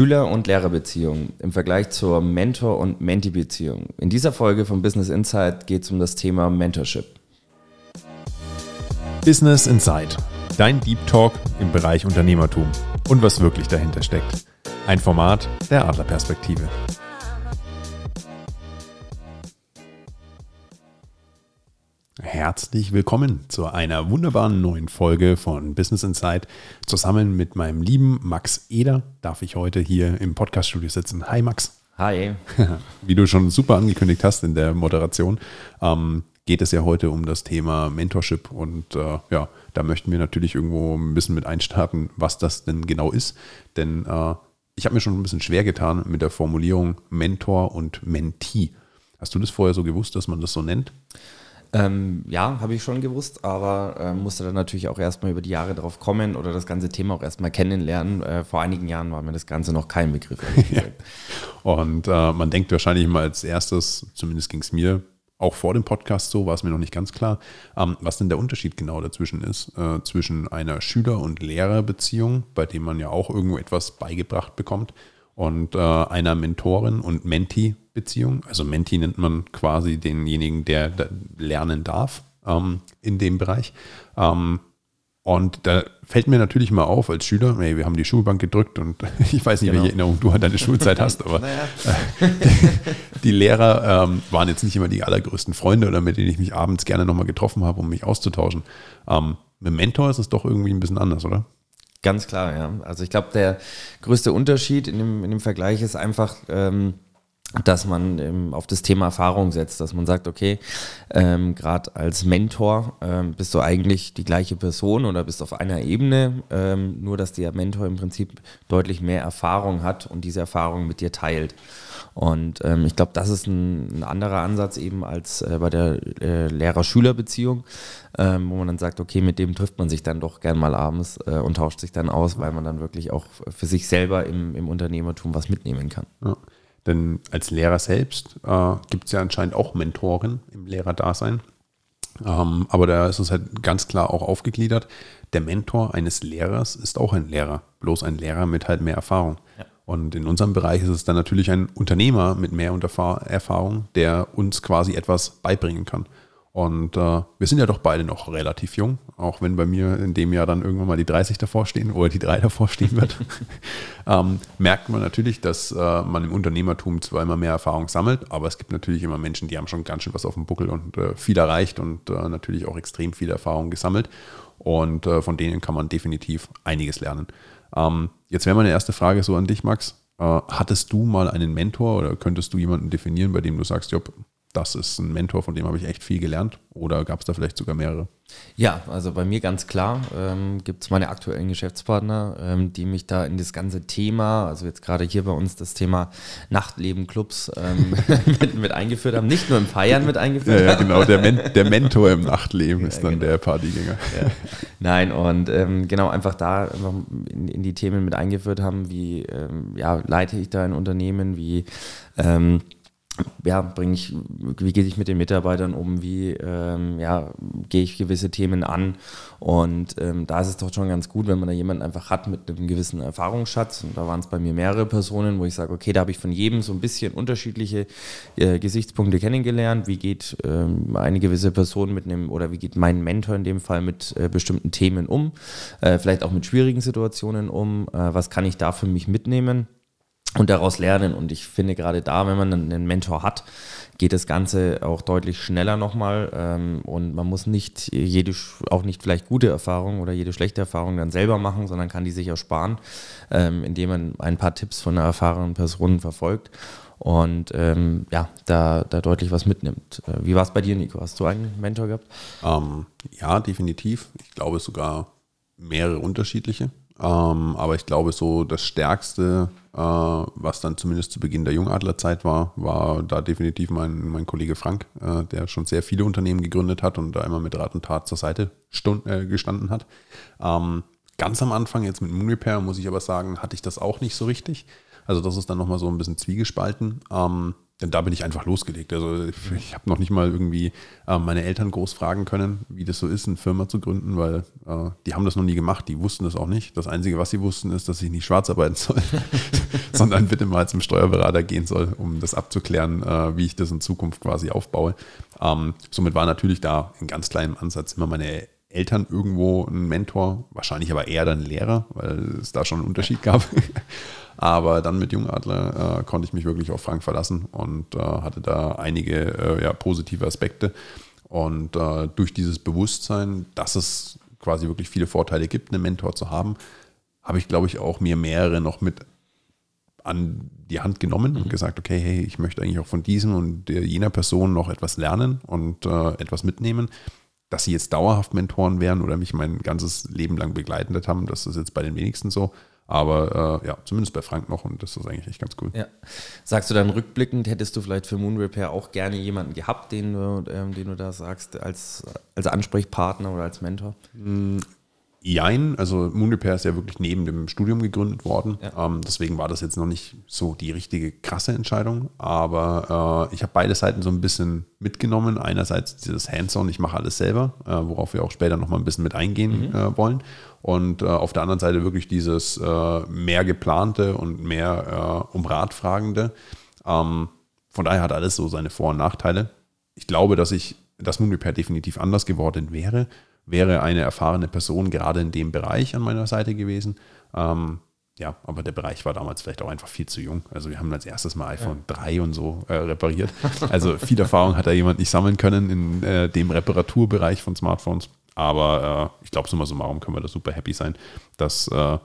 Schüler- und Lehrerbeziehung im Vergleich zur Mentor- und Mentee-Beziehung. In dieser Folge von Business Insight geht es um das Thema Mentorship. Business Insight, dein Deep Talk im Bereich Unternehmertum und was wirklich dahinter steckt. Ein Format der Adlerperspektive. Herzlich willkommen zu einer wunderbaren neuen Folge von Business Insight. Zusammen mit meinem lieben Max Eder darf ich heute hier im Podcaststudio sitzen. Hi Max. Hi. Wie du schon super angekündigt hast in der Moderation, ähm, geht es ja heute um das Thema Mentorship und äh, ja, da möchten wir natürlich irgendwo ein bisschen mit einstarten, was das denn genau ist. Denn äh, ich habe mir schon ein bisschen schwer getan mit der Formulierung Mentor und Mentee. Hast du das vorher so gewusst, dass man das so nennt? Ähm, ja, habe ich schon gewusst, aber äh, musste dann natürlich auch erstmal über die Jahre drauf kommen oder das ganze Thema auch erstmal kennenlernen. Äh, vor einigen Jahren war mir das Ganze noch kein Begriff. ja. Und äh, man denkt wahrscheinlich mal als erstes, zumindest ging es mir auch vor dem Podcast so, war es mir noch nicht ganz klar, ähm, was denn der Unterschied genau dazwischen ist, äh, zwischen einer Schüler- und Lehrerbeziehung, bei dem man ja auch irgendwo etwas beigebracht bekommt, und äh, einer Mentorin- und Mentee-Beziehung. Also Mentee nennt man quasi denjenigen, der, lernen darf ähm, in dem Bereich. Ähm, und da fällt mir natürlich mal auf als Schüler, hey, wir haben die Schulbank gedrückt und ich weiß nicht, genau. welche Erinnerung du an deine Schulzeit hast, aber naja. die, die, Lehrer ähm, waren jetzt nicht immer die allergrößten Freunde oder mit denen ich mich abends gerne nochmal getroffen habe, um mich auszutauschen. Ähm, mit Mentor ist es doch irgendwie ein bisschen anders, oder? Ganz klar, ja. Also ich glaube, der größte Unterschied in dem, in dem Vergleich ist einfach, ähm, dass man ähm, auf das Thema Erfahrung setzt, dass man sagt, okay, ähm, gerade als Mentor ähm, bist du eigentlich die gleiche Person oder bist auf einer Ebene, ähm, nur dass der Mentor im Prinzip deutlich mehr Erfahrung hat und diese Erfahrung mit dir teilt. Und ähm, ich glaube, das ist ein, ein, anderer Ansatz eben als äh, bei der äh, Lehrer-Schüler-Beziehung, ähm, wo man dann sagt, okay, mit dem trifft man sich dann doch gern mal abends äh, und tauscht sich dann aus, weil man dann wirklich auch für sich selber im, im Unternehmertum was mitnehmen kann. Ja. Denn als Lehrer selbst äh, gibt es ja anscheinend auch Mentoren im Lehrerdasein. Ähm, aber da ist es halt ganz klar auch aufgegliedert. Der Mentor eines Lehrers ist auch ein Lehrer, bloß ein Lehrer mit halt mehr Erfahrung. Ja. Und in unserem Bereich ist es dann natürlich ein Unternehmer mit mehr Erfahrung, der uns quasi etwas beibringen kann. Und äh, wir sind ja doch beide noch relativ jung, auch wenn bei mir in dem Jahr dann irgendwann mal die 30 davor stehen oder die 3 davor stehen wird, ähm, merkt man natürlich, dass äh, man im Unternehmertum zwar immer mehr Erfahrung sammelt, aber es gibt natürlich immer Menschen, die haben schon ganz schön was auf dem Buckel und äh, viel erreicht und äh, natürlich auch extrem viel Erfahrung gesammelt. Und äh, von denen kann man definitiv einiges lernen. Ähm, jetzt wäre meine erste Frage so an dich, Max. Äh, hattest du mal einen Mentor oder könntest du jemanden definieren, bei dem du sagst, Job, das ist ein Mentor, von dem habe ich echt viel gelernt? Oder gab es da vielleicht sogar mehrere? Ja, also bei mir ganz klar ähm, gibt es meine aktuellen Geschäftspartner, ähm, die mich da in das ganze Thema, also jetzt gerade hier bei uns das Thema Nachtleben, Clubs ähm, mit, mit, eingeführt haben. Nicht nur im Feiern mit eingeführt ja, ja, genau. Der, Men der Mentor im Nachtleben ist dann genau. der Partygänger. Ja. Nein, und ähm, genau einfach da einfach in, in, die Themen mit eingeführt haben, wie ähm, ja, leite ich da ein Unternehmen, wie ähm, ja, bringe ich, wie gehe ich mit den Mitarbeitern um, wie ähm, ja, gehe ich gewisse Themen an. Und ähm, da ist es doch schon ganz gut, wenn man da jemanden einfach hat mit einem gewissen Erfahrungsschatz. Und da waren es bei mir mehrere Personen, wo ich sage, okay, da habe ich von jedem so ein bisschen unterschiedliche äh, Gesichtspunkte kennengelernt. Wie geht ähm, eine gewisse Person mit einem, oder wie geht mein Mentor in dem Fall mit äh, bestimmten Themen um, äh, vielleicht auch mit schwierigen Situationen um, äh, was kann ich da für mich mitnehmen? Und daraus lernen. Und ich finde gerade da, wenn man einen Mentor hat, geht das Ganze auch deutlich schneller nochmal ähm, und man muss nicht jede, auch nicht vielleicht gute Erfahrung oder jede schlechte Erfahrung dann selber machen, sondern kann die sich ersparen, ähm, indem man ein paar Tipps von einer erfahrenen Person verfolgt und ähm, ja, da, da deutlich was mitnimmt. Äh, wie war es bei dir, Nico? Hast du einen Mentor gehabt? Ähm, ja, definitiv. Ich glaube sogar mehrere unterschiedliche. Ähm, aber ich glaube, so das Stärkste, äh, was dann zumindest zu Beginn der Jungadlerzeit war, war da definitiv mein, mein Kollege Frank, äh, der schon sehr viele Unternehmen gegründet hat und da immer mit Rat und Tat zur Seite stund, äh, gestanden hat. Ähm, ganz am Anfang, jetzt mit Moon Repair, muss ich aber sagen, hatte ich das auch nicht so richtig. Also das ist dann nochmal so ein bisschen zwiegespalten. Ähm, denn da bin ich einfach losgelegt. Also ich, habe noch nicht mal irgendwie äh, meine Eltern groß fragen können, wie das so ist, eine Firma zu gründen, weil äh, die haben das noch nie gemacht, die wussten das auch nicht. Das Einzige, was sie wussten, ist, dass ich nicht schwarz arbeiten soll. sondern bitte mal zum Steuerberater gehen soll, um das abzuklären, äh, wie ich das in Zukunft quasi aufbaue. Ähm, somit war natürlich da in ganz kleinem Ansatz immer meine Eltern irgendwo ein Mentor, wahrscheinlich aber eher dann Lehrer, weil es da schon einen Unterschied gab. aber dann mit Jungadler äh, konnte ich mich wirklich auf Frank verlassen und äh, hatte da einige äh, ja, positive Aspekte. Und äh, durch dieses Bewusstsein, dass es quasi wirklich viele Vorteile gibt, einen Mentor zu haben, habe ich, glaube ich, auch mir mehrere noch mit an die Hand genommen und mhm. gesagt, okay, hey, ich möchte eigentlich auch von diesem und jener Person noch etwas lernen und äh, etwas mitnehmen. Dass sie jetzt dauerhaft Mentoren wären oder mich mein ganzes Leben lang begleitet haben, das ist jetzt bei den wenigsten so. Aber äh, ja, zumindest bei Frank noch und das ist eigentlich echt ganz cool. Ja. Sagst du dann rückblickend, hättest du vielleicht für Moon Repair auch gerne jemanden gehabt, den du, ähm, den du da sagst, als, als Ansprechpartner oder als Mentor? Jein, also Moon Repair ist ja wirklich neben dem Studium gegründet worden. Ja. Ähm, deswegen war das jetzt noch nicht so die richtige krasse Entscheidung. Aber äh, ich habe beide Seiten so ein bisschen mitgenommen. Einerseits dieses Hands-on, ich mache alles selber, äh, worauf wir auch später nochmal ein bisschen mit eingehen mhm. äh, wollen. Und äh, auf der anderen Seite wirklich dieses äh, mehr geplante und mehr äh, um Rat fragende. Ähm, von daher hat alles so seine Vor- und Nachteile. Ich glaube, dass ich das Moon Repair definitiv anders geworden wäre wäre eine erfahrene Person gerade in dem Bereich an meiner Seite gewesen. Ähm, ja, aber der Bereich war damals vielleicht auch einfach viel zu jung. Also wir haben als erstes mal iPhone ja. 3 und so äh, repariert. Also viel Erfahrung hat da jemand nicht sammeln können in äh, dem Reparaturbereich von Smartphones. Aber äh, ich glaube, summa summarum können wir da super happy sein, dass äh,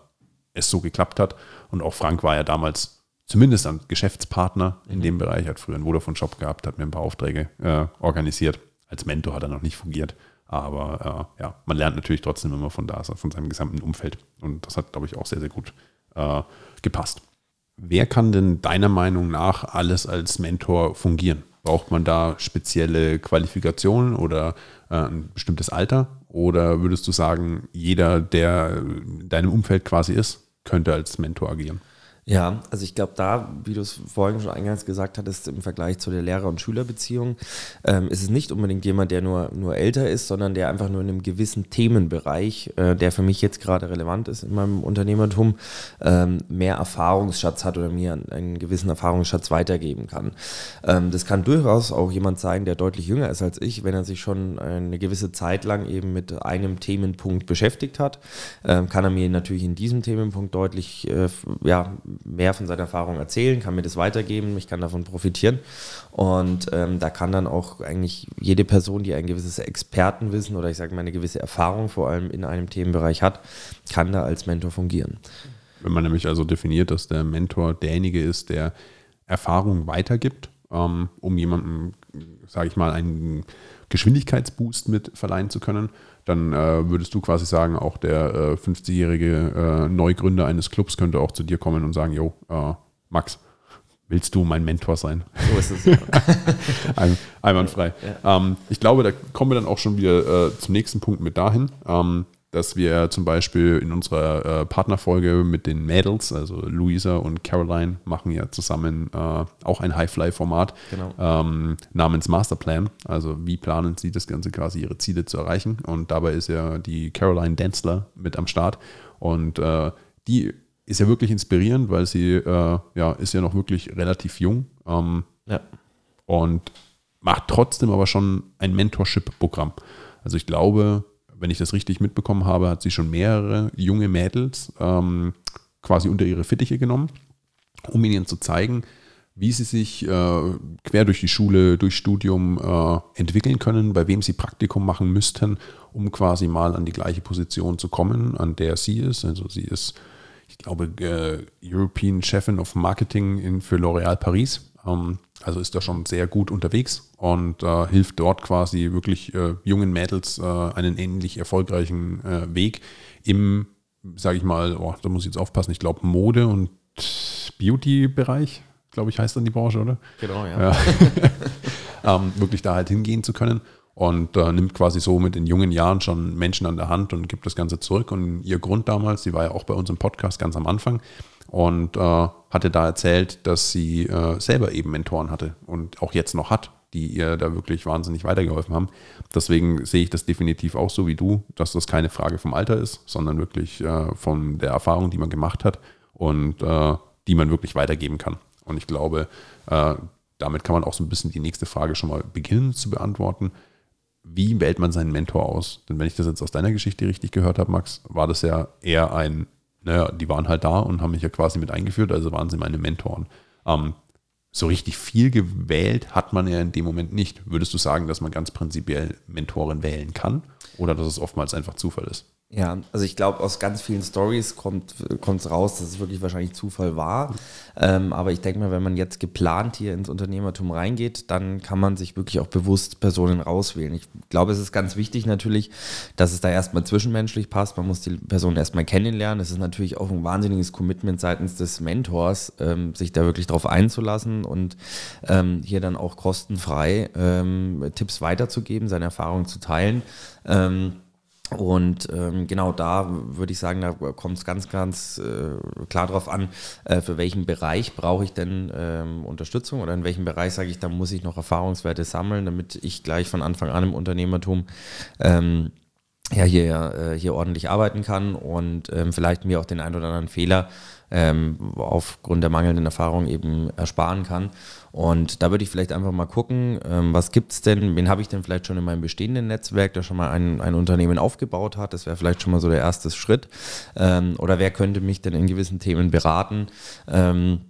es so geklappt hat. Und auch Frank war ja damals zumindest ein Geschäftspartner in mhm. dem Bereich, hat früher einen Vodafone-Shop gehabt, hat mir ein paar Aufträge äh, organisiert. Als Mentor hat er noch nicht fungiert. Aber äh, ja, man lernt natürlich trotzdem immer von da, von seinem gesamten Umfeld. Und das hat, glaube ich, auch sehr, sehr gut äh, gepasst. Wer kann denn deiner Meinung nach alles als Mentor fungieren? Braucht man da spezielle Qualifikationen oder äh, ein bestimmtes Alter? Oder würdest du sagen, jeder, der in deinem Umfeld quasi ist, könnte als Mentor agieren? Ja, also ich glaube, da, wie du es vorhin schon eingangs gesagt hattest, im Vergleich zu der Lehrer- und Schülerbeziehung, ähm, ist es nicht unbedingt jemand, der nur, nur älter ist, sondern der einfach nur in einem gewissen Themenbereich, äh, der für mich jetzt gerade relevant ist in meinem Unternehmertum, ähm, mehr Erfahrungsschatz hat oder mir einen, einen gewissen Erfahrungsschatz weitergeben kann. Ähm, das kann durchaus auch jemand sein, der deutlich jünger ist als ich, wenn er sich schon eine gewisse Zeit lang eben mit einem Themenpunkt beschäftigt hat, ähm, kann er mir natürlich in diesem Themenpunkt deutlich, äh, ja, mehr von seiner Erfahrung erzählen, kann mir das weitergeben, ich kann davon profitieren. Und ähm, da kann dann auch eigentlich jede Person, die ein gewisses Expertenwissen oder ich sage mal eine gewisse Erfahrung vor allem in einem Themenbereich hat, kann da als Mentor fungieren. Wenn man nämlich also definiert, dass der Mentor derjenige ist, der Erfahrung weitergibt, ähm, um jemandem, sage ich mal, einen Geschwindigkeitsboost mit verleihen zu können, dann äh, würdest du quasi sagen, auch der äh, 50-jährige äh, Neugründer eines Clubs könnte auch zu dir kommen und sagen, jo, äh, Max, willst du mein Mentor sein? So ist es. Ja. Ein, einwandfrei. Ja. Ähm, ich glaube, da kommen wir dann auch schon wieder äh, zum nächsten Punkt mit dahin. Ähm, dass wir zum Beispiel in unserer äh, Partnerfolge mit den Mädels, also Luisa und Caroline, machen ja zusammen äh, auch ein High-Fly-Format genau. ähm, namens Masterplan. Also wie planen sie das Ganze quasi, ihre Ziele zu erreichen. Und dabei ist ja die Caroline Denzler mit am Start. Und äh, die ist ja wirklich inspirierend, weil sie äh, ja, ist ja noch wirklich relativ jung. Ähm, ja. Und macht trotzdem aber schon ein Mentorship-Programm. Also ich glaube, wenn ich das richtig mitbekommen habe, hat sie schon mehrere junge Mädels ähm, quasi unter ihre Fittiche genommen, um ihnen zu zeigen, wie sie sich äh, quer durch die Schule, durch Studium äh, entwickeln können, bei wem sie Praktikum machen müssten, um quasi mal an die gleiche Position zu kommen, an der sie ist. Also sie ist, ich glaube, äh, European Chefin of Marketing in, für L'Oréal Paris. Ähm, also ist da schon sehr gut unterwegs und äh, hilft dort quasi wirklich äh, jungen Mädels äh, einen ähnlich erfolgreichen äh, Weg im, sage ich mal, oh, da muss ich jetzt aufpassen, ich glaube Mode- und Beauty-Bereich, glaube ich, heißt dann die Branche, oder? Genau, ja. ja. ähm, wirklich da halt hingehen zu können und äh, nimmt quasi so mit in jungen Jahren schon Menschen an der Hand und gibt das Ganze zurück. Und ihr Grund damals, sie war ja auch bei uns im Podcast ganz am Anfang, und äh, hatte da erzählt, dass sie äh, selber eben Mentoren hatte und auch jetzt noch hat, die ihr da wirklich wahnsinnig weitergeholfen haben. Deswegen sehe ich das definitiv auch so wie du, dass das keine Frage vom Alter ist, sondern wirklich äh, von der Erfahrung, die man gemacht hat. Und äh, die man wirklich weitergeben kann. Und ich glaube, äh, damit kann man auch so ein bisschen die nächste Frage schon mal beginnen zu beantworten. Wie wählt man seinen Mentor aus? Denn wenn ich das jetzt aus deiner Geschichte richtig gehört habe, Max, war das ja eher ein, naja, die waren halt da und haben mich ja quasi mit eingeführt, also waren sie meine Mentoren. Ähm, so richtig viel gewählt hat man ja in dem Moment nicht. Würdest du sagen, dass man ganz prinzipiell Mentoren wählen kann oder dass es oftmals einfach Zufall ist? Ja, also ich glaube, aus ganz vielen Stories kommt es raus, dass es wirklich wahrscheinlich Zufall war. Ähm, aber ich denke mal, wenn man jetzt geplant hier ins Unternehmertum reingeht, dann kann man sich wirklich auch bewusst Personen rauswählen. Ich glaube, es ist ganz wichtig natürlich, dass es da erstmal zwischenmenschlich passt. Man muss die Person erstmal kennenlernen. Es ist natürlich auch ein wahnsinniges Commitment seitens des Mentors, ähm, sich da wirklich drauf einzulassen und ähm, hier dann auch kostenfrei ähm, Tipps weiterzugeben, seine Erfahrungen zu teilen. Und ähm, genau da würde ich sagen, da kommt es ganz, ganz äh, klar darauf an, äh, für welchen Bereich brauche ich denn ähm, Unterstützung oder in welchem Bereich sage ich, da muss ich noch Erfahrungswerte sammeln, damit ich gleich von Anfang an im Unternehmertum ähm, ja hier, äh, hier ordentlich arbeiten kann und ähm, vielleicht mir auch den einen oder anderen Fehler ähm, aufgrund der mangelnden Erfahrung eben ersparen kann. Und da würde ich vielleicht einfach mal gucken, ähm, was gibt es denn, wen habe ich denn vielleicht schon in meinem bestehenden Netzwerk, der schon mal ein, ein Unternehmen aufgebaut hat. Das wäre vielleicht schon mal so der erste Schritt. Ähm, oder wer könnte mich denn in gewissen Themen beraten? Ähm,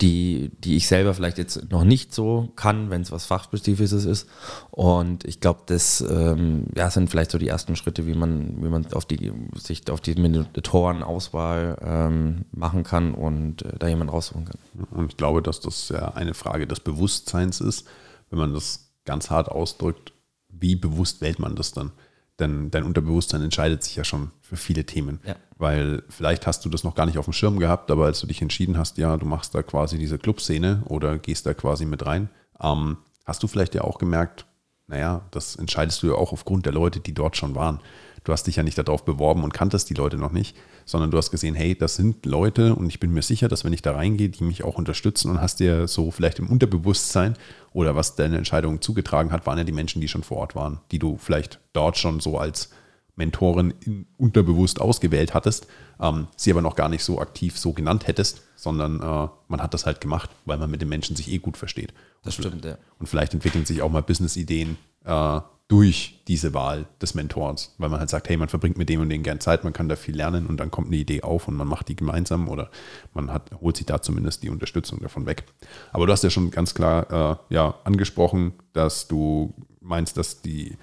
die, die ich selber vielleicht jetzt noch nicht so kann, wenn es was Fachspezifisches ist. Und ich glaube, das ähm, ja, sind vielleicht so die ersten Schritte, wie man, wie man auf die, sich auf die Mentorenauswahl ähm, machen kann und äh, da jemand raussuchen kann. Und ich glaube, dass das ja eine Frage des Bewusstseins ist, wenn man das ganz hart ausdrückt, wie bewusst wählt man das dann? Denn dein Unterbewusstsein entscheidet sich ja schon für viele Themen. Ja. Weil vielleicht hast du das noch gar nicht auf dem Schirm gehabt, aber als du dich entschieden hast, ja, du machst da quasi diese Clubszene oder gehst da quasi mit rein, ähm, hast du vielleicht ja auch gemerkt, naja, das entscheidest du ja auch aufgrund der Leute, die dort schon waren. Du hast dich ja nicht darauf beworben und kanntest die Leute noch nicht, sondern du hast gesehen, hey, das sind Leute und ich bin mir sicher, dass wenn ich da reingehe, die mich auch unterstützen und hast dir so vielleicht im Unterbewusstsein oder was deine Entscheidung zugetragen hat, waren ja die Menschen, die schon vor Ort waren, die du vielleicht dort schon so als Mentoren unterbewusst ausgewählt hattest, ähm, sie aber noch gar nicht so aktiv so genannt hättest, sondern äh, man hat das halt gemacht, weil man mit den Menschen sich eh gut versteht. Das und, stimmt, ja. Und vielleicht entwickeln sich auch mal Business-Ideen äh, durch diese Wahl des Mentors, weil man halt sagt, hey, man verbringt mit dem und dem gern Zeit, man kann da viel lernen und dann kommt eine Idee auf und man macht die gemeinsam oder man hat, holt sich da zumindest die Unterstützung davon weg. Aber du hast ja schon ganz klar äh, ja, angesprochen, dass du meinst, dass die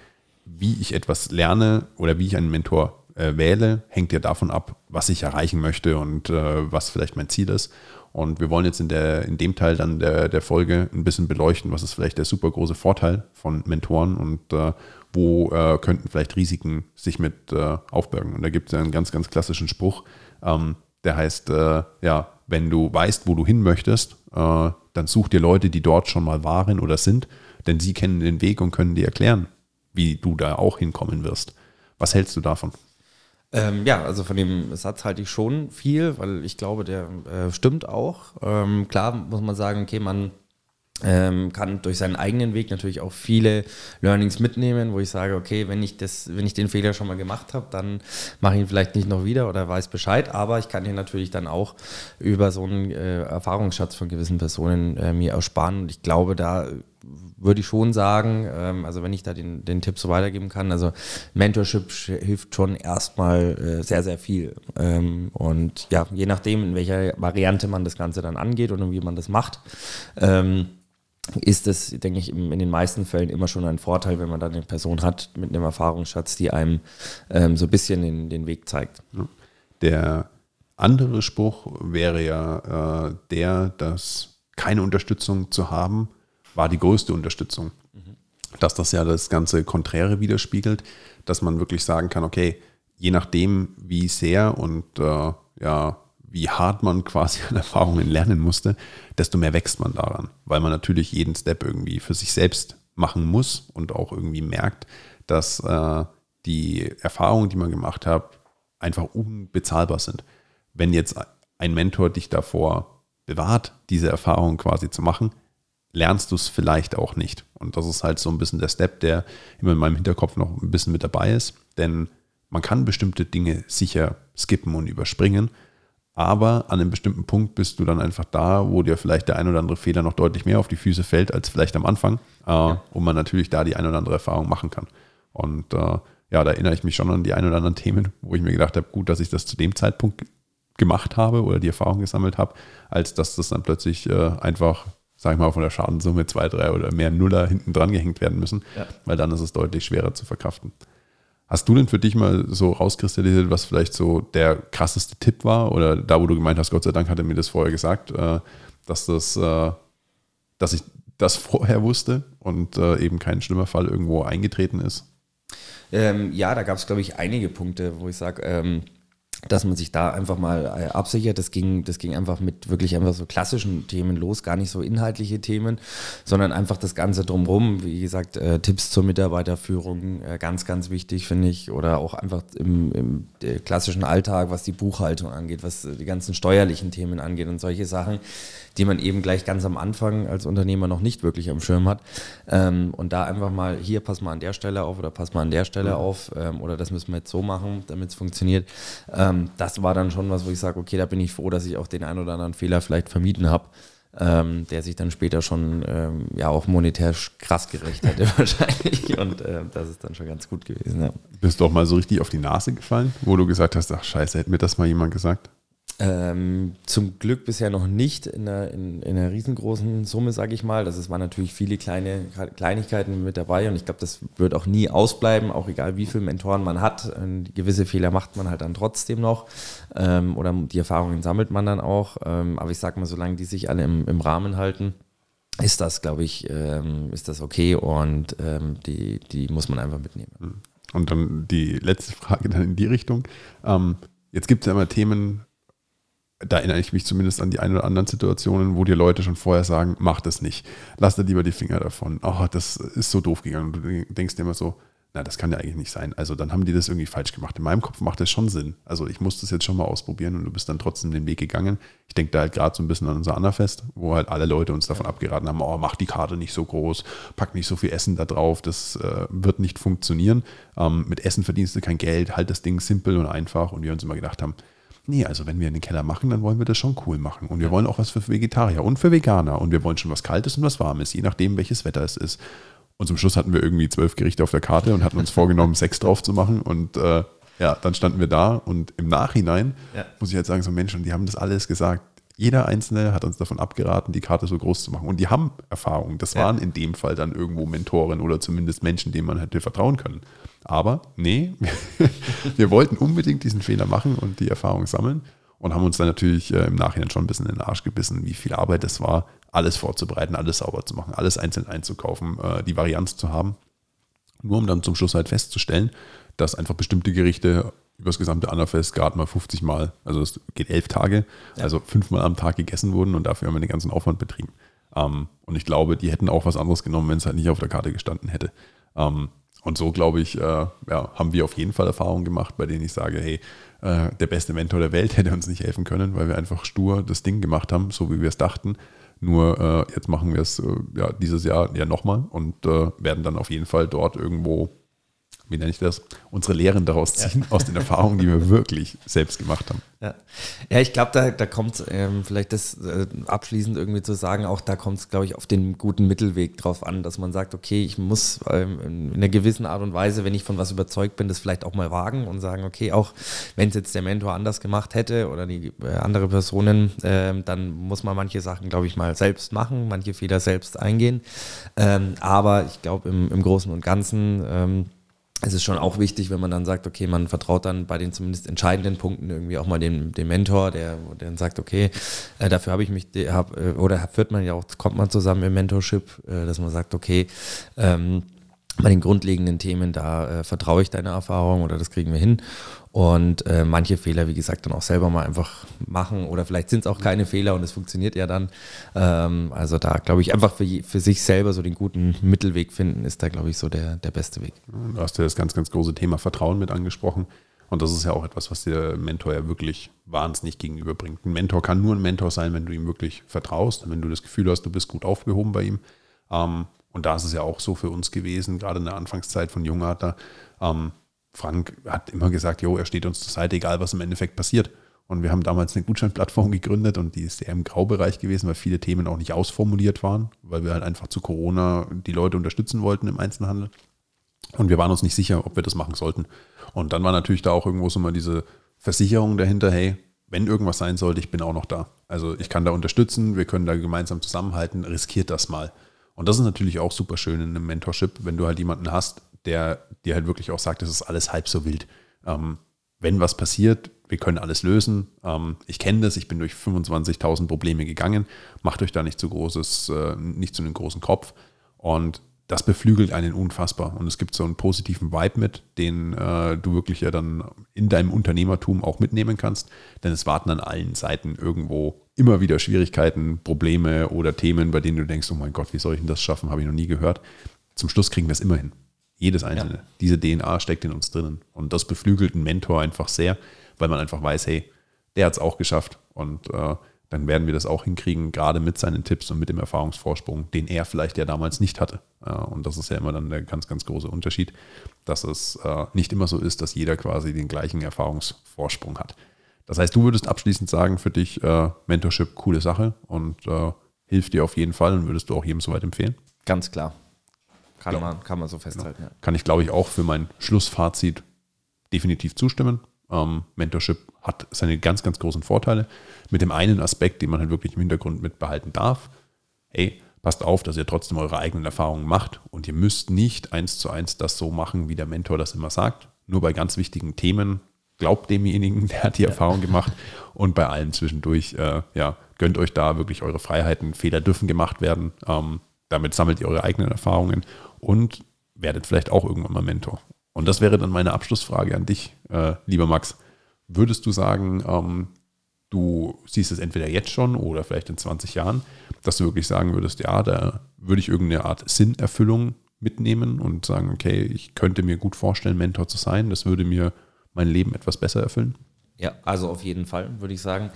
wie ich etwas lerne oder wie ich einen Mentor äh, wähle, hängt ja davon ab, was ich erreichen möchte und äh, was vielleicht mein Ziel ist. Und wir wollen jetzt in, der, in dem Teil dann der, der Folge ein bisschen beleuchten, was ist vielleicht der super große Vorteil von Mentoren und äh, wo äh, könnten vielleicht Risiken sich mit äh, aufbergen. Und da gibt es einen ganz, ganz klassischen Spruch, ähm, der heißt, äh, ja, wenn du weißt, wo du hin möchtest, dann such dir Leute, die dort schon mal waren oder sind, denn sie kennen den Weg und können dir erklären, wie du da auch hinkommen wirst. Was hältst du davon? Ähm, ja, also von dem Satz halte ich schon viel, weil ich glaube, der äh, stimmt auch. Ähm, klar muss man sagen, okay, man ähm, kann durch seinen eigenen Weg natürlich auch viele Learnings mitnehmen, wo ich sage, okay, wenn ich das, wenn ich den Fehler schon mal gemacht habe, dann mache ich ihn vielleicht nicht noch wieder oder weiß Bescheid, aber ich kann ihn natürlich dann auch über so einen äh, Erfahrungsschatz von gewissen Personen äh, mir ersparen und ich glaube, da würde ich schon sagen, ähm, also wenn ich da den, den Tipp so weitergeben kann, also Mentorship hilft schon erstmal äh, sehr, sehr viel. Ähm, und ja, je nachdem, in welcher Variante man das Ganze dann angeht und wie man das macht, ähm, ist es, denke ich, in den meisten Fällen immer schon ein Vorteil, wenn man dann eine Person hat mit einem Erfahrungsschatz, die einem ähm, so ein bisschen den, den Weg zeigt. Der andere Spruch wäre ja äh, der, dass keine Unterstützung zu haben war die größte Unterstützung. Dass das ja das ganze Konträre widerspiegelt, dass man wirklich sagen kann, okay, je nachdem, wie sehr und äh, ja, wie hart man quasi an Erfahrungen lernen musste, desto mehr wächst man daran, weil man natürlich jeden Step irgendwie für sich selbst machen muss und auch irgendwie merkt, dass äh, die Erfahrungen, die man gemacht hat, einfach unbezahlbar sind. Wenn jetzt ein Mentor dich davor bewahrt, diese Erfahrung quasi zu machen, lernst du es vielleicht auch nicht. Und das ist halt so ein bisschen der Step, der immer in meinem Hinterkopf noch ein bisschen mit dabei ist. Denn man kann bestimmte Dinge sicher skippen und überspringen, aber an einem bestimmten Punkt bist du dann einfach da, wo dir vielleicht der ein oder andere Fehler noch deutlich mehr auf die Füße fällt als vielleicht am Anfang, äh, ja. und man natürlich da die ein oder andere Erfahrung machen kann. Und äh, ja, da erinnere ich mich schon an die ein oder anderen Themen, wo ich mir gedacht habe, gut, dass ich das zu dem Zeitpunkt gemacht habe oder die Erfahrung gesammelt habe, als dass das dann plötzlich äh, einfach, sag ich mal, von der Schadensumme zwei, drei oder mehr Nuller hinten dran gehängt werden müssen, ja. weil dann ist es deutlich schwerer zu verkraften. Hast du denn für dich mal so rauskristallisiert, was vielleicht so der krasseste Tipp war? Oder da, wo du gemeint hast, Gott sei Dank hat er mir das vorher gesagt, äh, dass das, äh, dass ich das vorher wusste und äh, eben kein schlimmer Fall irgendwo eingetreten ist? Ähm, ja, da gab es, glaube ich, einige Punkte, wo ich sage, ähm, dass man sich da einfach mal äh, absichert. Das ging, das ging einfach mit wirklich einfach so klassischen Themen los, gar nicht so inhaltliche Themen, sondern einfach das Ganze drumherum. Wie gesagt, äh, Tipps zur Mitarbeiterführung, äh, ganz, ganz wichtig, finde ich. Oder auch einfach im, im äh, klassischen Alltag, was die Buchhaltung angeht, was die ganzen steuerlichen Themen angeht und solche Sachen die man eben gleich ganz am Anfang als Unternehmer noch nicht wirklich am Schirm hat. Ähm, und da einfach mal, hier pass mal an der Stelle auf oder pass mal an der Stelle mhm. auf ähm, oder das müssen wir jetzt so machen, damit es funktioniert. Ähm, das war dann schon was, wo ich sage, okay, da bin ich froh, dass ich auch den einen oder anderen Fehler vielleicht vermieden habe. Ähm, der sich dann später schon ähm, ja auch monetär krass gerecht hätte wahrscheinlich und äh, das ist dann schon ganz gut gewesen. Ja. Bist du auch mal so richtig auf die Nase gefallen, wo du gesagt hast, ach scheiße, hätte mir das mal jemand gesagt? Ähm, zum Glück bisher noch nicht in einer, in, in einer riesengroßen Summe, sage ich mal. Das waren natürlich viele kleine Kleinigkeiten mit dabei und ich glaube, das wird auch nie ausbleiben, auch egal wie viele Mentoren man hat. Und gewisse Fehler macht man halt dann trotzdem noch ähm, oder die Erfahrungen sammelt man dann auch. Ähm, aber ich sage mal, solange die sich alle im, im Rahmen halten, ist das, glaube ich, ähm, ist das okay und ähm, die, die muss man einfach mitnehmen. Und dann die letzte Frage dann in die Richtung. Ähm, jetzt gibt es ja immer Themen, da erinnere ich mich zumindest an die ein oder anderen Situationen, wo dir Leute schon vorher sagen, mach das nicht. Lass dir lieber die Finger davon. Oh, das ist so doof gegangen. Und du denkst dir immer so, na, das kann ja eigentlich nicht sein. Also dann haben die das irgendwie falsch gemacht. In meinem Kopf macht das schon Sinn. Also ich muss das jetzt schon mal ausprobieren und du bist dann trotzdem den Weg gegangen. Ich denke da halt gerade so ein bisschen an unser Anna-Fest, wo halt alle Leute uns davon abgeraten haben, oh, mach die Karte nicht so groß, pack nicht so viel Essen da drauf, das äh, wird nicht funktionieren. Ähm, mit Essen verdienst du kein Geld, halt das Ding simpel und einfach. Und wir uns immer gedacht haben, nee, also wenn wir in den Keller machen, dann wollen wir das schon cool machen. Und wir wollen auch was für Vegetarier und für Veganer. Und wir wollen schon was Kaltes und was Warmes, je nachdem, welches Wetter es ist. Und zum Schluss hatten wir irgendwie zwölf Gerichte auf der Karte und hatten uns vorgenommen, sechs drauf zu machen. Und äh, ja, dann standen wir da und im Nachhinein ja. muss ich halt sagen, so Menschen, die haben das alles gesagt. Jeder Einzelne hat uns davon abgeraten, die Karte so groß zu machen. Und die haben Erfahrung. Das ja. waren in dem Fall dann irgendwo Mentoren oder zumindest Menschen, denen man hätte vertrauen können. Aber nee, wir wollten unbedingt diesen Fehler machen und die Erfahrung sammeln und haben uns dann natürlich äh, im Nachhinein schon ein bisschen in den Arsch gebissen, wie viel Arbeit es war, alles vorzubereiten, alles sauber zu machen, alles einzeln einzukaufen, äh, die Varianz zu haben. Nur um dann zum Schluss halt festzustellen, dass einfach bestimmte Gerichte über das gesamte Annerfest gerade mal 50 Mal, also es geht elf Tage, ja. also fünfmal am Tag gegessen wurden und dafür haben wir den ganzen Aufwand betrieben. Ähm, und ich glaube, die hätten auch was anderes genommen, wenn es halt nicht auf der Karte gestanden hätte. Ähm, und so, glaube ich, äh, ja, haben wir auf jeden Fall Erfahrungen gemacht, bei denen ich sage, hey, äh, der beste Mentor der Welt hätte uns nicht helfen können, weil wir einfach stur das Ding gemacht haben, so wie wir es dachten. Nur äh, jetzt machen wir es äh, ja, dieses Jahr ja nochmal und äh, werden dann auf jeden Fall dort irgendwo wie nenne ich das, unsere Lehren daraus ziehen, ja. aus den Erfahrungen, die wir wirklich selbst gemacht haben. Ja, ja ich glaube, da, da kommt ähm, vielleicht das äh, abschließend irgendwie zu sagen, auch da kommt es, glaube ich, auf den guten Mittelweg drauf an, dass man sagt, okay, ich muss ähm, in einer gewissen Art und Weise, wenn ich von was überzeugt bin, das vielleicht auch mal wagen und sagen, okay, auch wenn es jetzt der Mentor anders gemacht hätte oder die äh, andere Personen, äh, dann muss man manche Sachen, glaube ich, mal selbst machen, manche Fehler selbst eingehen. Ähm, aber ich glaube, im, im Großen und Ganzen ähm, es ist schon auch wichtig, wenn man dann sagt, okay, man vertraut dann bei den zumindest entscheidenden Punkten irgendwie auch mal dem, dem Mentor, der, der dann sagt, okay, äh, dafür habe ich mich, hab, äh, oder führt man ja auch, kommt man zusammen im Mentorship, äh, dass man sagt, okay, ähm, bei den grundlegenden Themen, da äh, vertraue ich deiner Erfahrung oder das kriegen wir hin. Und äh, manche Fehler, wie gesagt, dann auch selber mal einfach machen oder vielleicht sind es auch keine Fehler und es funktioniert ja dann. Ähm, also da glaube ich einfach für, für sich selber so den guten Mittelweg finden, ist da glaube ich so der, der beste Weg. Du hast ja das ganz, ganz große Thema Vertrauen mit angesprochen. Und das ist ja auch etwas, was der Mentor ja wirklich wahnsinnig gegenüberbringt. Ein Mentor kann nur ein Mentor sein, wenn du ihm wirklich vertraust, wenn du das Gefühl hast, du bist gut aufgehoben bei ihm. Ähm, und da ist es ja auch so für uns gewesen, gerade in der Anfangszeit von Jungarter. Ähm, Frank hat immer gesagt, jo, er steht uns zur Seite, egal was im Endeffekt passiert. Und wir haben damals eine Gutscheinplattform gegründet und die ist eher im Graubereich gewesen, weil viele Themen auch nicht ausformuliert waren, weil wir halt einfach zu Corona die Leute unterstützen wollten im Einzelhandel. Und wir waren uns nicht sicher, ob wir das machen sollten. Und dann war natürlich da auch irgendwo so mal diese Versicherung dahinter, hey, wenn irgendwas sein sollte, ich bin auch noch da. Also ich kann da unterstützen, wir können da gemeinsam zusammenhalten, riskiert das mal. Und das ist natürlich auch super schön in einem Mentorship, wenn du halt jemanden hast, der dir halt wirklich auch sagt, es ist alles halb so wild. Ähm, wenn was passiert, wir können alles lösen. Ähm, ich kenne das, ich bin durch 25.000 Probleme gegangen. Macht euch da nicht zu großes, äh, nicht zu einem großen Kopf. Und das beflügelt einen unfassbar. Und es gibt so einen positiven Vibe mit, den äh, du wirklich ja dann in deinem Unternehmertum auch mitnehmen kannst. Denn es warten an allen Seiten irgendwo immer wieder Schwierigkeiten, Probleme oder Themen, bei denen du denkst, oh mein Gott, wie soll ich denn das schaffen? Habe ich noch nie gehört. Zum Schluss kriegen wir es immer hin. Jedes einzelne. Ja. Diese DNA steckt in uns drinnen. Und das beflügelt einen Mentor einfach sehr, weil man einfach weiß, hey, der hat es auch geschafft. Und äh, dann werden wir das auch hinkriegen, gerade mit seinen Tipps und mit dem Erfahrungsvorsprung, den er vielleicht ja damals nicht hatte. Und das ist ja immer dann der ganz, ganz große Unterschied, dass es äh, nicht immer so ist, dass jeder quasi den gleichen Erfahrungsvorsprung hat. Das heißt, du würdest abschließend sagen, für dich äh, Mentorship, coole Sache und äh, hilft dir auf jeden Fall und würdest du auch jedem soweit empfehlen? Ganz klar. Kann, ja. man, kann man so festhalten. Ja. Kann ich, glaube ich, auch für mein Schlussfazit definitiv zustimmen. Ähm, Mentorship hat seine ganz, ganz großen Vorteile. Mit dem einen Aspekt, den man halt wirklich im Hintergrund mitbehalten darf. Hey, passt auf, dass ihr trotzdem eure eigenen Erfahrungen macht und ihr müsst nicht eins zu eins das so machen, wie der Mentor das immer sagt. Nur bei ganz wichtigen Themen glaubt demjenigen, der hat die Erfahrung gemacht und bei allem zwischendurch, äh, ja, gönnt euch da wirklich eure Freiheiten. Fehler dürfen gemacht werden. Ähm, damit sammelt ihr eure eigenen Erfahrungen und werdet vielleicht auch irgendwann mal Mentor. Und das wäre dann meine Abschlussfrage an dich, äh, lieber Max. Würdest du sagen, ähm, du siehst es entweder jetzt schon oder vielleicht in 20 Jahren, dass du wirklich sagen würdest, ja, da würde ich irgendeine Art Sinnerfüllung mitnehmen und sagen, okay, ich könnte mir gut vorstellen, Mentor zu sein, das würde mir mein Leben etwas besser erfüllen? Ja, also auf jeden Fall, würde ich sagen.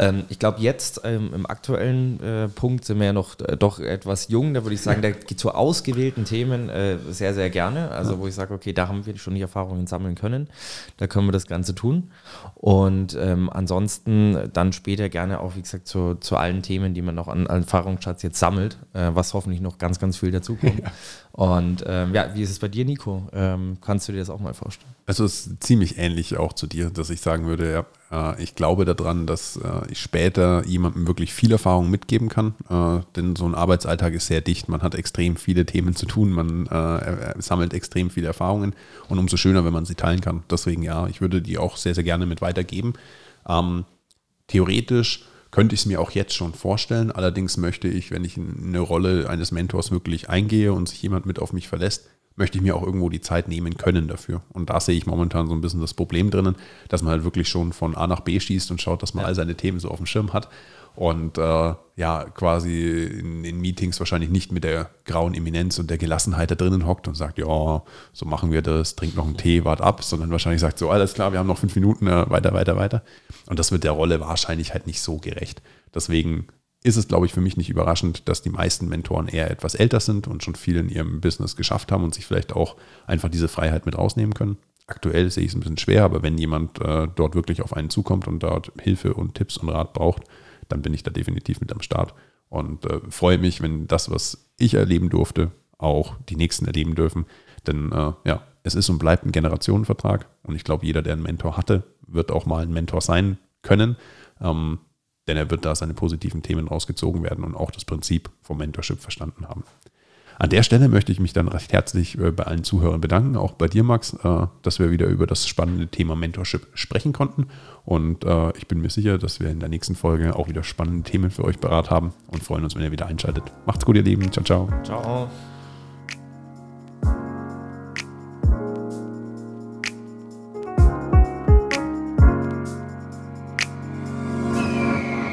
Ähm, ich glaube, jetzt ähm, im aktuellen äh, Punkt sind wir ja noch äh, doch etwas jung. Da würde ich sagen, da geht zu ausgewählten Themen äh, sehr, sehr gerne. Also, wo ich sage, okay, da haben wir schon die Erfahrungen sammeln können. Da können wir das Ganze tun. Und ähm, ansonsten dann später gerne auch, wie gesagt, zu, zu allen Themen, die man noch an, an Erfahrungsschatz jetzt sammelt, äh, was hoffentlich noch ganz, ganz viel dazukommt. Ja. Und ähm, ja, wie ist es bei dir, Nico? Ähm, kannst du dir das auch mal vorstellen? Also es ist ziemlich ähnlich auch zu dir, dass ich sagen würde, ja, ich glaube daran, dass äh, ich später jemandem wirklich viel Erfahrung mitgeben kann. Äh, denn so ein Arbeitsalltag ist sehr dicht, man hat extrem viele Themen zu tun, man äh, sammelt extrem viele Erfahrungen und umso schöner, wenn man sie teilen kann. Deswegen ja, ich würde die auch sehr, sehr gerne mit weitergeben. Ähm, theoretisch könnte ich es mir auch jetzt schon vorstellen. Allerdings möchte ich, wenn ich in eine Rolle eines Mentors wirklich eingehe und sich jemand mit auf mich verlässt, möchte ich mir auch irgendwo die Zeit nehmen können dafür. Und da sehe ich momentan so ein bisschen das Problem drinnen, dass man halt wirklich schon von A nach B schießt und schaut, dass man ja. all seine Themen so auf dem Schirm hat und äh, ja, quasi in, in, Meetings wahrscheinlich nicht mit der grauen Eminenz und der Gelassenheit da drinnen hockt und sagt, ja, so machen wir das, trinkt noch einen Tee, wart ab, sondern wahrscheinlich sagt so, alles klar, wir haben noch fünf Minuten, äh, weiter, weiter, weiter. Und das wird der Rolle wahrscheinlich halt nicht so gerecht. Deswegen ist es, glaube ich, für mich nicht überraschend, dass die meisten Mentoren eher etwas älter sind und schon viel in ihrem Business geschafft haben und sich vielleicht auch einfach diese Freiheit mit rausnehmen können. Aktuell sehe ich es ein bisschen schwer, aber wenn jemand äh, dort wirklich auf einen zukommt und dort Hilfe und Tipps und Rat braucht, dann bin ich da definitiv mit am Start und äh, freue mich, wenn das, was ich erleben durfte, auch die Nächsten erleben dürfen. Denn äh, ja, es ist und bleibt ein Generationenvertrag und ich glaube, jeder, der einen Mentor hatte, wird auch mal ein Mentor sein können. Ähm, denn er wird da seine positiven Themen rausgezogen werden und auch das Prinzip vom Mentorship verstanden haben. An der Stelle möchte ich mich dann recht herzlich äh, bei allen Zuhörern bedanken, auch bei dir, Max, äh, dass wir wieder über das spannende Thema Mentorship sprechen konnten. Und äh, ich bin mir sicher, dass wir in der nächsten Folge auch wieder spannende Themen für euch beraten haben und freuen uns, wenn ihr wieder einschaltet. Macht's gut, ihr Lieben. Ciao, ciao. Ciao.